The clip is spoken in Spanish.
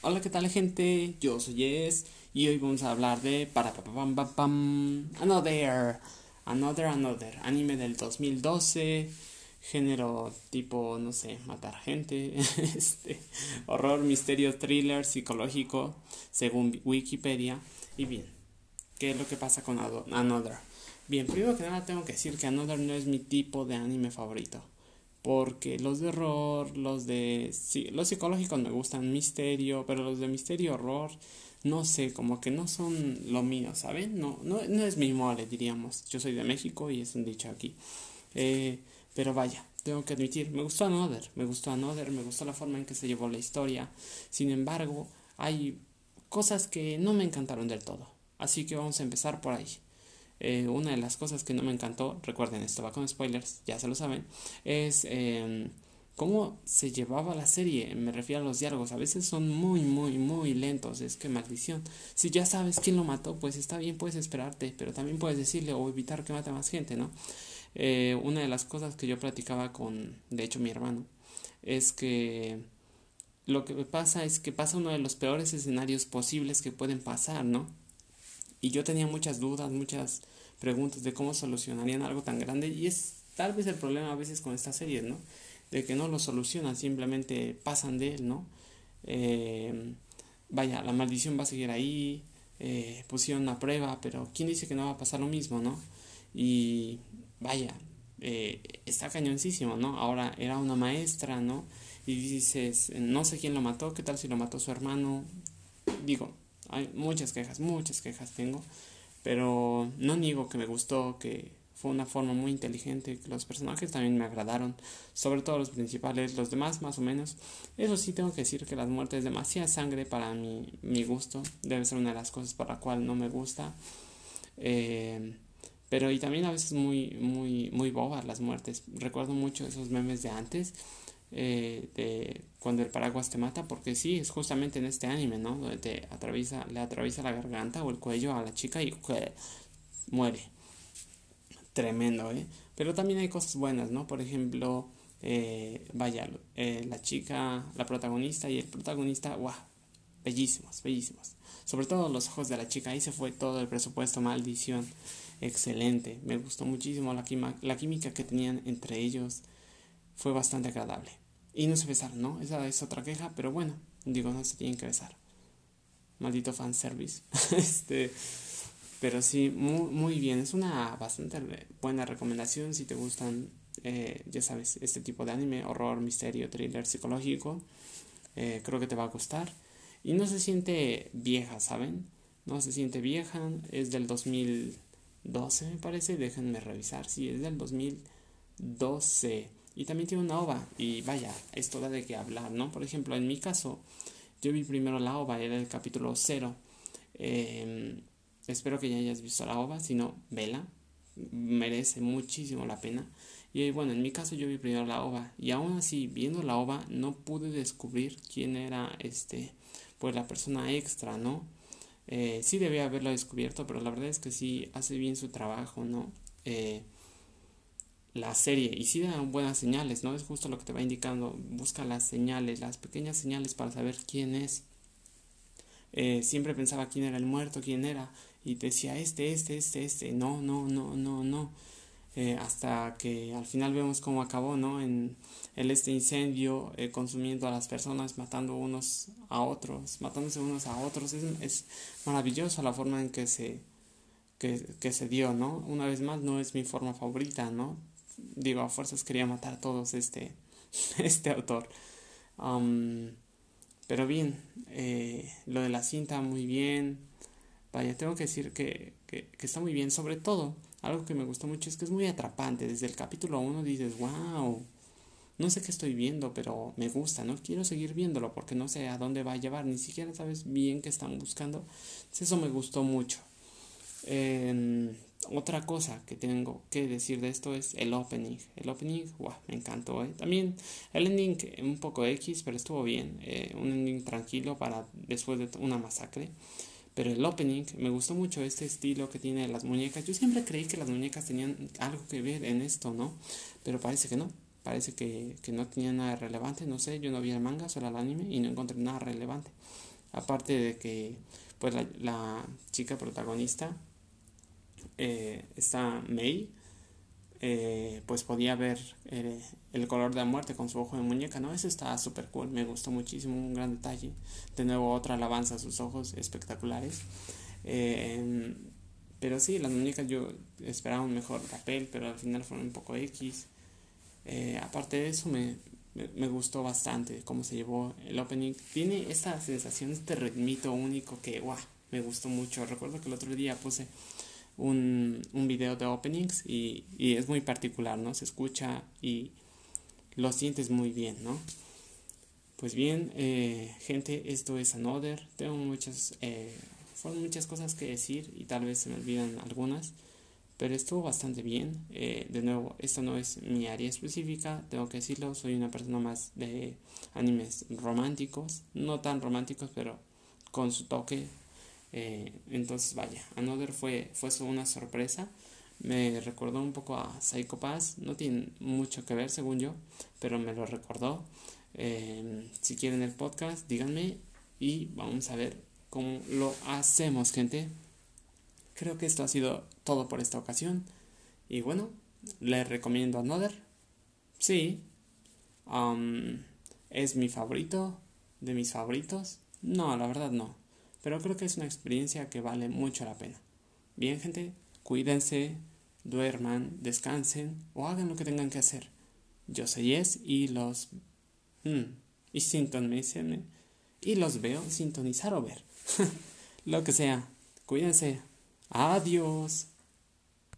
Hola, ¿qué tal, gente? Yo soy Jess y hoy vamos a hablar de para pam pam pam Another Another Another anime del 2012 género tipo no sé matar gente este horror misterio thriller psicológico según Wikipedia y bien qué es lo que pasa con Another bien primero que nada tengo que decir que Another no es mi tipo de anime favorito porque los de horror, los de sí, los psicológicos me gustan, misterio, pero los de misterio horror no sé, como que no son lo mío, ¿saben? No, no, no es mi mole, diríamos. Yo soy de México y es un dicho aquí. Eh, pero vaya, tengo que admitir, me gustó Another, me gustó Another, me gustó la forma en que se llevó la historia. Sin embargo, hay cosas que no me encantaron del todo. Así que vamos a empezar por ahí. Eh, una de las cosas que no me encantó, recuerden, esto va con spoilers, ya se lo saben, es eh, cómo se llevaba la serie. Me refiero a los diálogos, a veces son muy, muy, muy lentos, es que maldición. Si ya sabes quién lo mató, pues está bien, puedes esperarte, pero también puedes decirle o evitar que mate más gente, ¿no? Eh, una de las cosas que yo platicaba con, de hecho, mi hermano, es que lo que pasa es que pasa uno de los peores escenarios posibles que pueden pasar, ¿no? Y yo tenía muchas dudas, muchas preguntas de cómo solucionarían algo tan grande y es tal vez el problema a veces con estas series, ¿no? De que no lo solucionan, simplemente pasan de él, ¿no? Eh, vaya, la maldición va a seguir ahí, eh, pusieron una prueba, pero ¿quién dice que no va a pasar lo mismo, ¿no? Y vaya, eh, está cañoncísimo, ¿no? Ahora era una maestra, ¿no? Y dices, no sé quién lo mató, ¿qué tal si lo mató su hermano? Digo, hay muchas quejas, muchas quejas tengo, pero no niego que me gustó, que fue una forma muy inteligente, que los personajes también me agradaron, sobre todo los principales, los demás más o menos. Eso sí tengo que decir que las muertes demasiada sangre para mi, mi gusto, debe ser una de las cosas para la cual no me gusta. Eh, pero y también a veces muy, muy, muy bobas las muertes. Recuerdo mucho esos memes de antes eh, de cuando el paraguas te mata, porque sí, es justamente en este anime, ¿no? Donde te atraviesa, le atraviesa la garganta o el cuello a la chica y muere. Tremendo, ¿eh? Pero también hay cosas buenas, ¿no? Por ejemplo, eh, vaya, eh, la chica, la protagonista y el protagonista, ¡guau! Bellísimos, bellísimos. Sobre todo los ojos de la chica, ahí se fue todo el presupuesto, maldición. Excelente, me gustó muchísimo la, la química que tenían entre ellos fue bastante agradable. Y no se besaron, ¿no? Esa es otra queja, pero bueno, digo, no se tienen que besar. Maldito fanservice. este, pero sí, muy, muy bien. Es una bastante buena recomendación si te gustan, eh, ya sabes, este tipo de anime, horror, misterio, thriller psicológico. Eh, creo que te va a gustar. Y no se siente vieja, ¿saben? No se siente vieja. Es del 2012, me parece. Déjenme revisar. Sí, es del 2012. Y también tiene una ova. Y vaya, esto da de qué hablar, ¿no? Por ejemplo, en mi caso, yo vi primero la ova, era el capítulo 0. Em, espero que ya hayas visto la ova, si no, vela. Merece muchísimo la pena. Y bueno, en mi caso yo vi primero la ova. Y aún así, viendo la ova, no pude descubrir quién era este, pues la persona extra, ¿no? Eh, sí debía haberlo descubierto, pero la verdad es que sí hace bien su trabajo, ¿no? Eh, la serie y si dan buenas señales, ¿no? Es justo lo que te va indicando. Busca las señales, las pequeñas señales para saber quién es. Eh, siempre pensaba quién era el muerto, quién era, y decía este, este, este, este, no, no, no, no, no. Eh, hasta que al final vemos cómo acabó, ¿no? En este incendio, eh, consumiendo a las personas, matando unos a otros, matándose unos a otros. Es, es maravilloso la forma en que se, que, que se dio, ¿no? Una vez más, no es mi forma favorita, ¿no? Digo, a fuerzas quería matar a todos este, este autor. pero bien, eh, lo de la cinta muy bien. Vaya, tengo que decir que, que, está muy bien. Sobre todo, algo que me gustó mucho es que es muy atrapante. Desde el capítulo 1 dices, wow, no sé qué estoy viendo, pero me gusta, ¿no? Quiero seguir viéndolo porque no sé a dónde va a llevar. Ni siquiera sabes bien qué están buscando. eso me gustó mucho. Eh, otra cosa que tengo que decir de esto es el opening. El opening, wow, me encantó. ¿eh? También el ending un poco X, pero estuvo bien. Eh, un ending tranquilo para después de una masacre. Pero el opening, me gustó mucho este estilo que tiene las muñecas. Yo siempre creí que las muñecas tenían algo que ver en esto, ¿no? Pero parece que no. Parece que, que no tenía nada relevante. No sé, yo no vi el manga, solo el anime y no encontré nada relevante. Aparte de que pues la, chica protagonista, eh, esta May, eh, pues podía ver eh, el color de la muerte con su ojo de muñeca, ¿no? Eso está súper cool, me gustó muchísimo, un gran detalle. De nuevo, otra alabanza a sus ojos espectaculares. Eh, pero sí, las muñecas yo esperaba un mejor papel, pero al final fueron un poco X. aparte de eso, me, me, gustó bastante cómo se llevó el opening. Tiene esta sensación, este ritmito único que, wow, me gustó mucho. Recuerdo que el otro día puse un, un video de openings y, y, es muy particular, ¿no? Se escucha y lo sientes muy bien, ¿no? Pues bien, eh, gente, esto es Another. Tengo muchas, eh, fueron muchas cosas que decir y tal vez se me olvidan algunas, pero estuvo bastante bien. Eh, de nuevo, esto no es mi área específica, tengo que decirlo, soy una persona más de animes románticos, no tan románticos, pero con su toque eh, entonces, vaya, Another fue, fue una sorpresa. Me recordó un poco a Psycho Pass. No tiene mucho que ver, según yo, pero me lo recordó. Eh, si quieren el podcast, díganme y vamos a ver cómo lo hacemos, gente. Creo que esto ha sido todo por esta ocasión. Y bueno, les recomiendo Another. Sí. Um, ¿Es mi favorito? ¿De mis favoritos? No, la verdad no pero creo que es una experiencia que vale mucho la pena. Bien, gente, cuídense, duerman, descansen o hagan lo que tengan que hacer. Yo soy Yes y los... Mm, y sintonicen y los veo sintonizar o ver. lo que sea. Cuídense. Adiós.